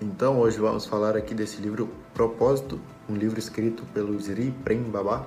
Então, hoje vamos falar aqui desse livro Propósito, um livro escrito pelo Sri Prem Baba.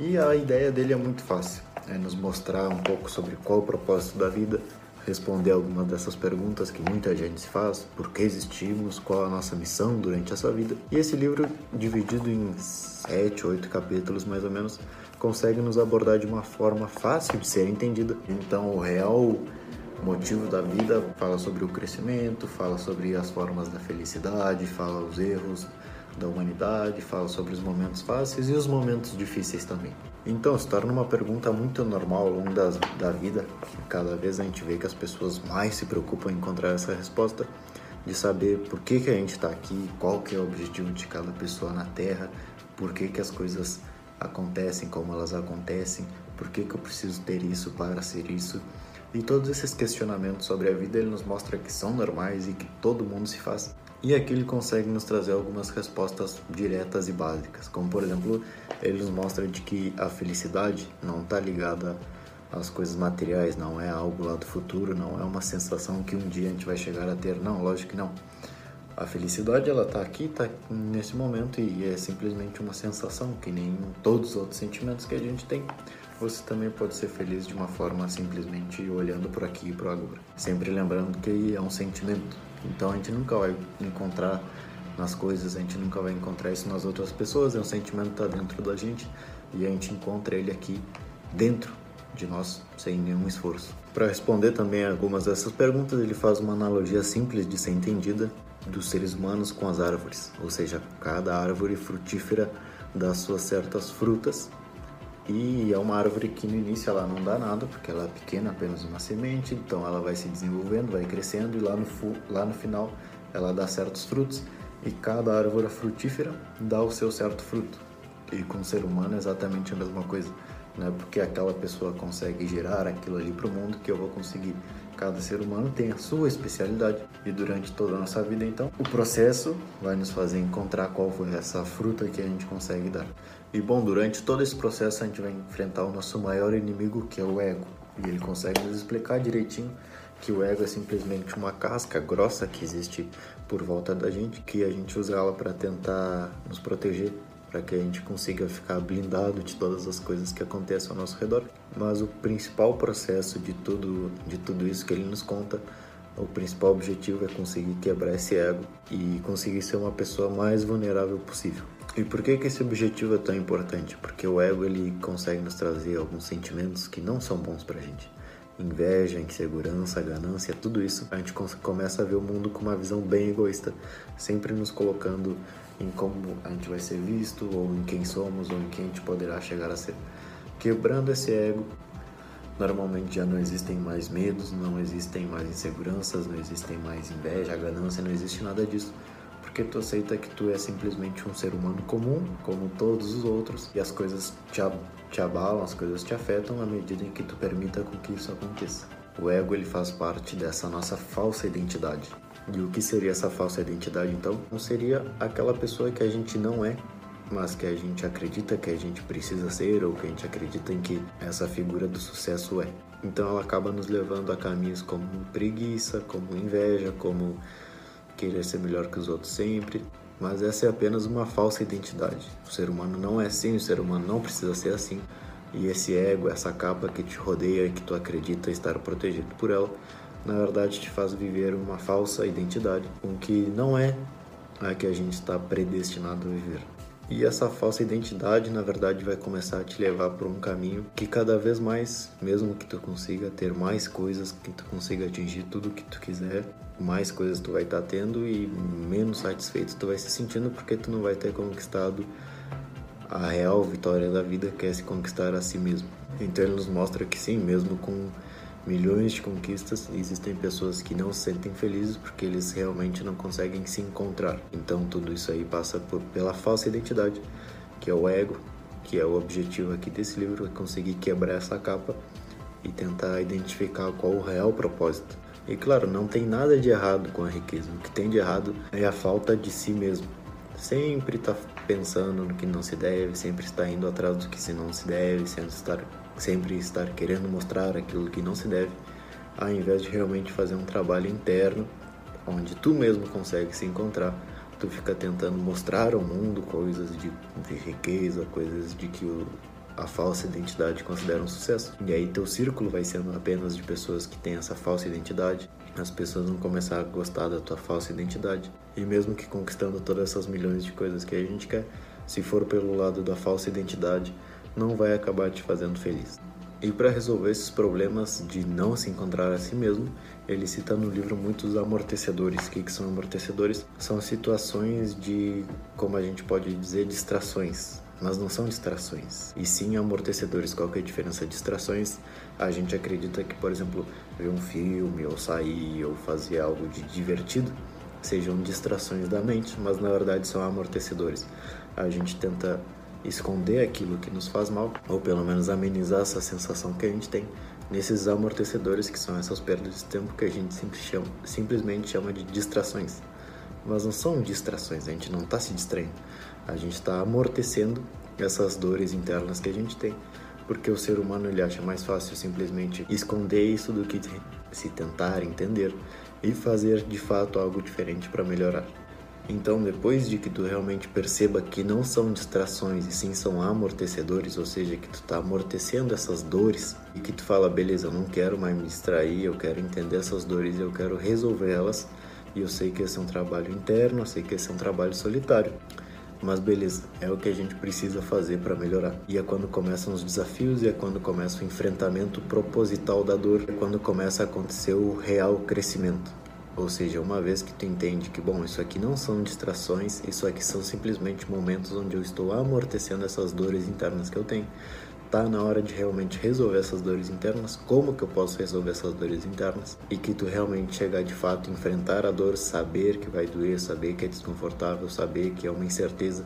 E a ideia dele é muito fácil, é nos mostrar um pouco sobre qual o propósito da vida, responder algumas dessas perguntas que muita gente se faz, por que existimos, qual a nossa missão durante essa vida. E esse livro, dividido em sete, oito capítulos mais ou menos, consegue nos abordar de uma forma fácil de ser entendida. Então, o real motivo da vida fala sobre o crescimento, fala sobre as formas da felicidade, fala os erros da humanidade, fala sobre os momentos fáceis e os momentos difíceis também. Então, se torna uma pergunta muito normal ao longo das, da vida. Cada vez a gente vê que as pessoas mais se preocupam em encontrar essa resposta, de saber por que, que a gente está aqui, qual que é o objetivo de cada pessoa na Terra, por que, que as coisas acontecem como elas acontecem, por que, que eu preciso ter isso para ser isso. E todos esses questionamentos sobre a vida ele nos mostra que são normais e que todo mundo se faz. E aqui ele consegue nos trazer algumas respostas diretas e básicas, como por exemplo, ele nos mostra de que a felicidade não está ligada às coisas materiais, não é algo lá do futuro, não é uma sensação que um dia a gente vai chegar a ter, não, lógico que não. A felicidade ela está aqui, está nesse momento e é simplesmente uma sensação que nem todos os outros sentimentos que a gente tem você também pode ser feliz de uma forma simplesmente olhando por aqui e por agora. Sempre lembrando que é um sentimento. Então a gente nunca vai encontrar nas coisas, a gente nunca vai encontrar isso nas outras pessoas. É um sentimento que está dentro da gente e a gente encontra ele aqui dentro de nós, sem nenhum esforço. Para responder também algumas dessas perguntas, ele faz uma analogia simples de ser entendida dos seres humanos com as árvores, ou seja, cada árvore frutífera dá suas certas frutas e é uma árvore que no início ela não dá nada, porque ela é pequena, apenas uma semente, então ela vai se desenvolvendo, vai crescendo e lá no, lá no final ela dá certos frutos e cada árvore frutífera dá o seu certo fruto. E com o ser humano é exatamente a mesma coisa, né? porque aquela pessoa consegue gerar aquilo ali para o mundo que eu vou conseguir. Cada ser humano tem a sua especialidade e durante toda a nossa vida, então, o processo vai nos fazer encontrar qual foi essa fruta que a gente consegue dar. E bom, durante todo esse processo a gente vai enfrentar o nosso maior inimigo, que é o ego. E ele consegue nos explicar direitinho que o ego é simplesmente uma casca grossa que existe por volta da gente, que a gente usa ela para tentar nos proteger, para que a gente consiga ficar blindado de todas as coisas que acontecem ao nosso redor. Mas o principal processo de tudo, de tudo isso que ele nos conta, o principal objetivo é conseguir quebrar esse ego e conseguir ser uma pessoa mais vulnerável possível. E por que, que esse objetivo é tão importante? Porque o ego ele consegue nos trazer alguns sentimentos que não são bons pra gente. Inveja, insegurança, ganância, tudo isso, a gente começa a ver o mundo com uma visão bem egoísta, sempre nos colocando em como a gente vai ser visto, ou em quem somos, ou em quem a gente poderá chegar a ser. Quebrando esse ego, normalmente já não existem mais medos, não existem mais inseguranças, não existem mais inveja, ganância, não existe nada disso porque tu aceita que tu é simplesmente um ser humano comum, como todos os outros, e as coisas te, te abalam, as coisas te afetam à medida em que tu permita com que isso aconteça. O ego ele faz parte dessa nossa falsa identidade. E o que seria essa falsa identidade então? Não seria aquela pessoa que a gente não é, mas que a gente acredita que a gente precisa ser ou que a gente acredita em que essa figura do sucesso é. Então ela acaba nos levando a caminhos como preguiça, como inveja, como querer ser melhor que os outros sempre, mas essa é apenas uma falsa identidade. O ser humano não é assim, o ser humano não precisa ser assim. E esse ego, essa capa que te rodeia, que tu acredita estar protegido por ela, na verdade te faz viver uma falsa identidade, com que não é a que a gente está predestinado a viver. E essa falsa identidade, na verdade, vai começar a te levar por um caminho que cada vez mais, mesmo que tu consiga ter mais coisas, que tu consiga atingir tudo que tu quiser, mais coisas tu vai estar tá tendo e menos satisfeito tu vai se sentindo porque tu não vai ter conquistado a real vitória da vida, que é se conquistar a si mesmo. Então ele nos mostra que sim, mesmo com milhões de conquistas, existem pessoas que não se sentem felizes porque eles realmente não conseguem se encontrar. Então tudo isso aí passa por, pela falsa identidade, que é o ego, que é o objetivo aqui desse livro, é conseguir quebrar essa capa e tentar identificar qual o real propósito. E claro, não tem nada de errado com a riqueza. O que tem de errado é a falta de si mesmo. Sempre está pensando no que não se deve, sempre está indo atrás do que se não se deve, sempre estar sempre estar querendo mostrar aquilo que não se deve, ao invés de realmente fazer um trabalho interno onde tu mesmo consegue se encontrar, tu fica tentando mostrar ao mundo coisas de, de riqueza, coisas de que o, a falsa identidade considera um sucesso. E aí teu círculo vai sendo apenas de pessoas que têm essa falsa identidade. As pessoas vão começar a gostar da tua falsa identidade. E mesmo que conquistando todas essas milhões de coisas que a gente quer, se for pelo lado da falsa identidade, não vai acabar te fazendo feliz. E para resolver esses problemas de não se encontrar a si mesmo, ele cita no livro muitos amortecedores. O que, que são amortecedores? São situações de, como a gente pode dizer, distrações mas não são distrações, e sim amortecedores. Qual que é a diferença? Distrações, a gente acredita que, por exemplo, ver um filme, ou sair, ou fazer algo de divertido, sejam distrações da mente, mas na verdade são amortecedores. A gente tenta esconder aquilo que nos faz mal, ou pelo menos amenizar essa sensação que a gente tem nesses amortecedores, que são essas perdas de tempo que a gente chama, simplesmente chama de distrações. Mas não são distrações, a gente não está se distraindo a gente está amortecendo essas dores internas que a gente tem, porque o ser humano ele acha mais fácil simplesmente esconder isso do que se tentar entender e fazer de fato algo diferente para melhorar. Então, depois de que tu realmente perceba que não são distrações e sim são amortecedores, ou seja, que tu está amortecendo essas dores e que tu fala, beleza, eu não quero mais me distrair, eu quero entender essas dores, eu quero resolver elas, e eu sei que esse é um trabalho interno, eu sei que esse é um trabalho solitário. Mas beleza, é o que a gente precisa fazer para melhorar. E é quando começam os desafios e é quando começa o enfrentamento proposital da dor, é quando começa a acontecer o real crescimento. Ou seja, uma vez que tu entende que, bom, isso aqui não são distrações, isso aqui são simplesmente momentos onde eu estou amortecendo essas dores internas que eu tenho tá na hora de realmente resolver essas dores internas, como que eu posso resolver essas dores internas e que tu realmente chegar de fato enfrentar a dor, saber que vai doer, saber que é desconfortável, saber que é uma incerteza.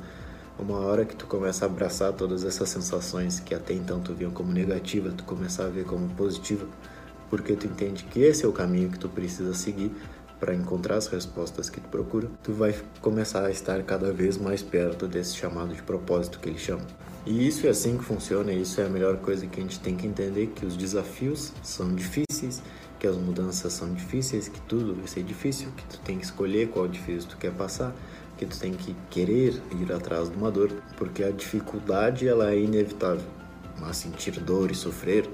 Uma hora que tu começa a abraçar todas essas sensações que até então tu viam como negativa, tu começar a ver como positiva, porque tu entende que esse é o caminho que tu precisa seguir para encontrar as respostas que tu procura, tu vai começar a estar cada vez mais perto desse chamado de propósito que ele chama. E isso é assim que funciona, e isso é a melhor coisa que a gente tem que entender, que os desafios são difíceis, que as mudanças são difíceis, que tudo vai ser difícil, que tu tem que escolher qual difícil tu quer passar, que tu tem que querer ir atrás de uma dor, porque a dificuldade ela é inevitável, mas sentir dor e sofrer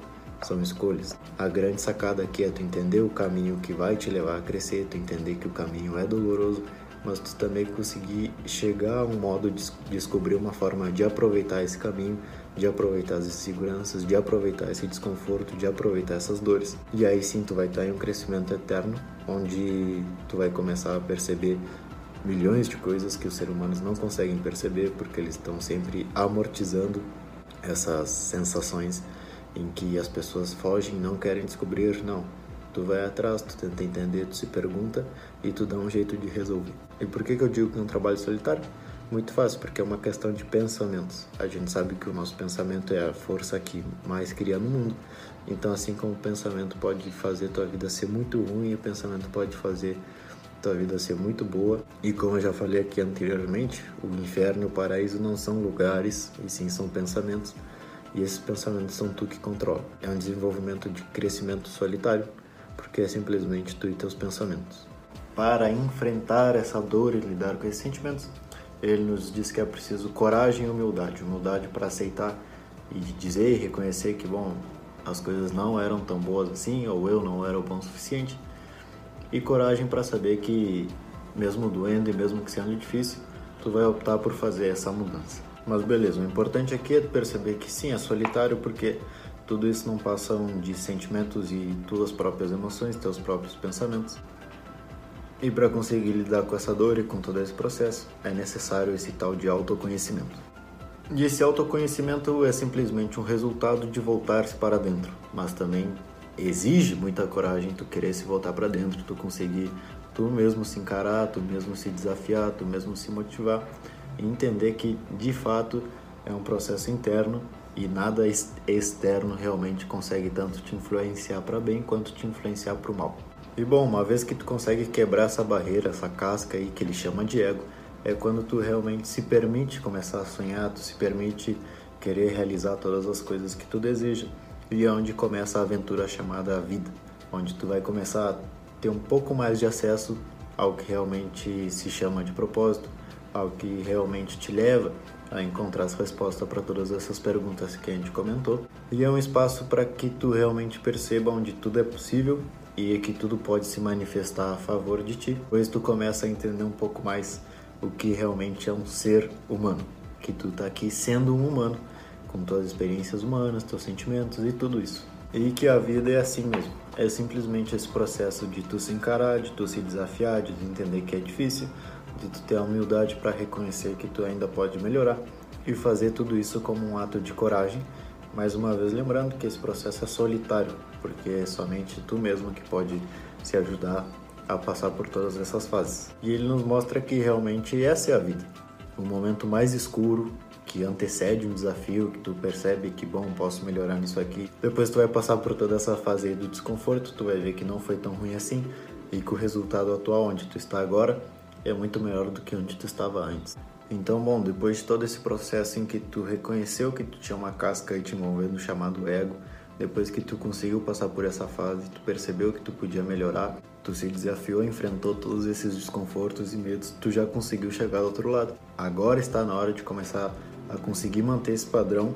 são escolhas. A grande sacada aqui é tu entender o caminho que vai te levar a crescer, tu entender que o caminho é doloroso, mas tu também conseguir chegar a um modo de descobrir uma forma de aproveitar esse caminho, de aproveitar as inseguranças, de aproveitar esse desconforto, de aproveitar essas dores. E aí sim tu vai estar em um crescimento eterno, onde tu vai começar a perceber milhões de coisas que os seres humanos não conseguem perceber porque eles estão sempre amortizando essas sensações em que as pessoas fogem, não querem descobrir, não Tu vai atrás, tu tenta entender, tu se pergunta e tu dá um jeito de resolver. E por que, que eu digo que é um trabalho solitário? Muito fácil, porque é uma questão de pensamentos. A gente sabe que o nosso pensamento é a força que mais cria no mundo. Então, assim como o pensamento pode fazer tua vida ser muito ruim, o pensamento pode fazer tua vida ser muito boa. E como eu já falei aqui anteriormente, o inferno e o paraíso não são lugares, e sim são pensamentos. E esses pensamentos são tu que controla. É um desenvolvimento de crescimento solitário porque é simplesmente tu e teus pensamentos. Para enfrentar essa dor e lidar com esses sentimentos, ele nos diz que é preciso coragem e humildade. Humildade para aceitar e dizer e reconhecer que, bom, as coisas não eram tão boas assim, ou eu não era o bom o suficiente. E coragem para saber que, mesmo doendo e mesmo que sendo difícil, tu vai optar por fazer essa mudança. Mas beleza, o importante aqui é perceber que sim, é solitário porque tudo isso não passa de sentimentos e tuas próprias emoções, teus próprios pensamentos. E para conseguir lidar com essa dor e com todo esse processo, é necessário esse tal de autoconhecimento. E esse autoconhecimento é simplesmente um resultado de voltar-se para dentro, mas também exige muita coragem tu querer se voltar para dentro, tu conseguir tu mesmo se encarar, tu mesmo se desafiar, tu mesmo se motivar entender que de fato é um processo interno e nada externo realmente consegue tanto te influenciar para bem quanto te influenciar para o mal. E bom, uma vez que tu consegue quebrar essa barreira, essa casca aí que ele chama de ego, é quando tu realmente se permite começar a sonhar, tu se permite querer realizar todas as coisas que tu deseja. E é onde começa a aventura chamada vida, onde tu vai começar a ter um pouco mais de acesso ao que realmente se chama de propósito, ao que realmente te leva a encontrar as respostas para todas essas perguntas que a gente comentou. E é um espaço para que tu realmente perceba onde tudo é possível e que tudo pode se manifestar a favor de ti, pois tu começa a entender um pouco mais o que realmente é um ser humano, que tu tá aqui sendo um humano, com tuas experiências humanas, teus sentimentos e tudo isso. E que a vida é assim mesmo. É simplesmente esse processo de tu se encarar, de tu se desafiar, de tu entender que é difícil, de tu ter a humildade para reconhecer que tu ainda pode melhorar e fazer tudo isso como um ato de coragem. Mais uma vez lembrando que esse processo é solitário, porque é somente tu mesmo que pode se ajudar a passar por todas essas fases. E ele nos mostra que realmente essa é a vida. O momento mais escuro que antecede um desafio, que tu percebe que bom, posso melhorar nisso aqui. Depois tu vai passar por toda essa fase aí do desconforto, tu vai ver que não foi tão ruim assim e que o resultado atual onde tu está agora é muito melhor do que onde tu estava antes. Então, bom, depois de todo esse processo em que tu reconheceu que tu tinha uma casca aí te movendo chamado ego, depois que tu conseguiu passar por essa fase, tu percebeu que tu podia melhorar, tu se desafiou, enfrentou todos esses desconfortos e medos, tu já conseguiu chegar do outro lado. Agora está na hora de começar a conseguir manter esse padrão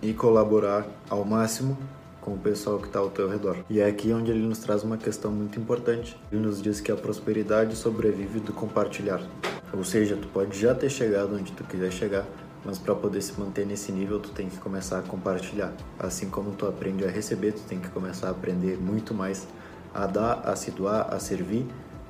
e colaborar ao máximo com o pessoal que está ao teu redor. E é aqui onde ele nos traz uma questão muito importante. Ele nos diz que a prosperidade sobrevive do compartilhar. Ou seja, tu pode já ter chegado onde tu quiser chegar, mas para poder se manter nesse nível, tu tem que começar a compartilhar. Assim como tu aprende a receber, tu tem que começar a aprender muito mais a dar, a se doar, a servir,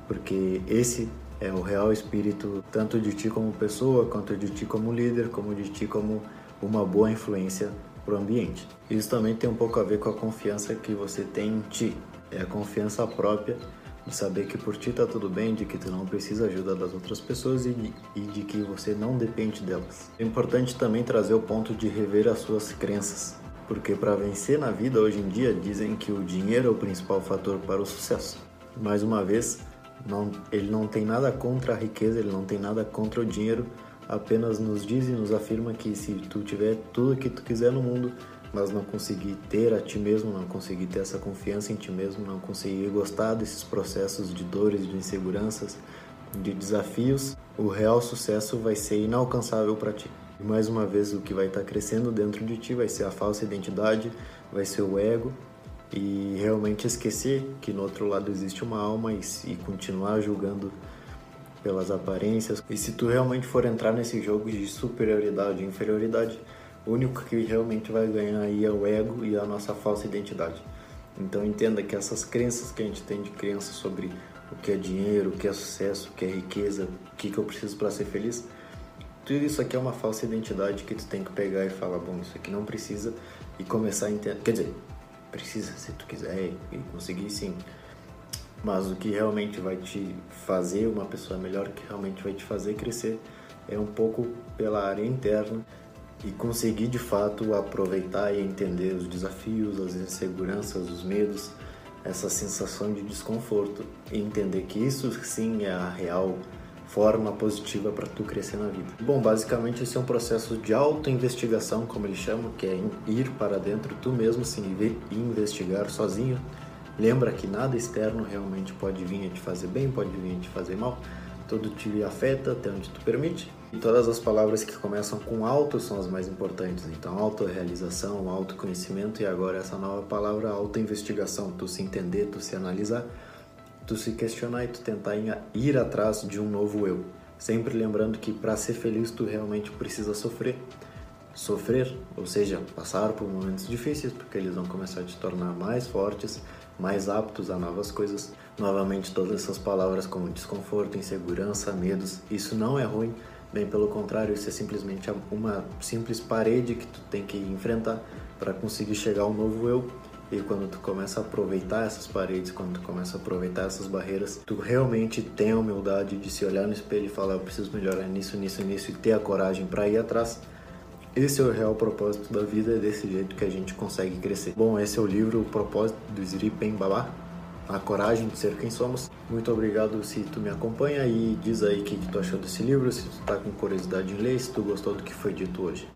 porque esse é o real espírito tanto de ti como pessoa, quanto de ti como líder, como de ti como uma boa influência para o ambiente. Isso também tem um pouco a ver com a confiança que você tem em ti. É a confiança própria de saber que por ti está tudo bem, de que tu não precisa ajuda das outras pessoas e de, e de que você não depende delas. É importante também trazer o ponto de rever as suas crenças, porque para vencer na vida hoje em dia dizem que o dinheiro é o principal fator para o sucesso. Mais uma vez, não, ele não tem nada contra a riqueza, ele não tem nada contra o dinheiro, apenas nos diz e nos afirma que se tu tiver tudo que tu quiser no mundo, mas não conseguir ter a ti mesmo, não conseguir ter essa confiança em ti mesmo, não conseguir gostar desses processos de dores, de inseguranças, de desafios, o real sucesso vai ser inalcançável para ti. E mais uma vez, o que vai estar tá crescendo dentro de ti vai ser a falsa identidade, vai ser o ego e realmente esquecer que no outro lado existe uma alma e, e continuar julgando pelas aparências. E se tu realmente for entrar nesse jogo de superioridade e inferioridade, o único que realmente vai ganhar aí é o ego e a nossa falsa identidade. Então entenda que essas crenças que a gente tem de crença sobre o que é dinheiro, o que é sucesso, o que é riqueza, o que, que eu preciso para ser feliz, tudo isso aqui é uma falsa identidade que tu tem que pegar e falar, bom, isso aqui não precisa e começar a entender. Quer dizer, precisa se tu quiser e conseguir sim, mas o que realmente vai te fazer uma pessoa melhor, que realmente vai te fazer crescer, é um pouco pela área interna e conseguir de fato aproveitar e entender os desafios, as inseguranças, os medos, essa sensação de desconforto e entender que isso sim é a real forma positiva para tu crescer na vida. Bom, basicamente esse é um processo de autoinvestigação, como ele chama, que é ir para dentro tu mesmo, se investigar sozinho Lembra que nada externo realmente pode vir a te fazer bem, pode vir a te fazer mal. Tudo te afeta até onde tu permite. E todas as palavras que começam com auto são as mais importantes. Então, autorrealização, autoconhecimento e agora essa nova palavra, autoinvestigação. Tu se entender, tu se analisar, tu se questionar e tu tentar ir atrás de um novo eu. Sempre lembrando que para ser feliz tu realmente precisa sofrer sofrer, ou seja, passar por momentos difíceis, porque eles vão começar a te tornar mais fortes, mais aptos a novas coisas. Novamente, todas essas palavras como desconforto, insegurança, medos, isso não é ruim, bem pelo contrário, isso é simplesmente uma simples parede que tu tem que enfrentar para conseguir chegar ao novo eu. E quando tu começa a aproveitar essas paredes, quando tu começa a aproveitar essas barreiras, tu realmente tem a humildade de se olhar no espelho e falar: eu preciso melhorar nisso, nisso, nisso, e ter a coragem para ir atrás esse é o real propósito da vida, é desse jeito que a gente consegue crescer. Bom, esse é o livro O Propósito do Ziri Pen Babá, A Coragem de Ser Quem Somos. Muito obrigado se tu me acompanha e diz aí o que, que tu achou desse livro, se tu tá com curiosidade em ler, se tu gostou do que foi dito hoje.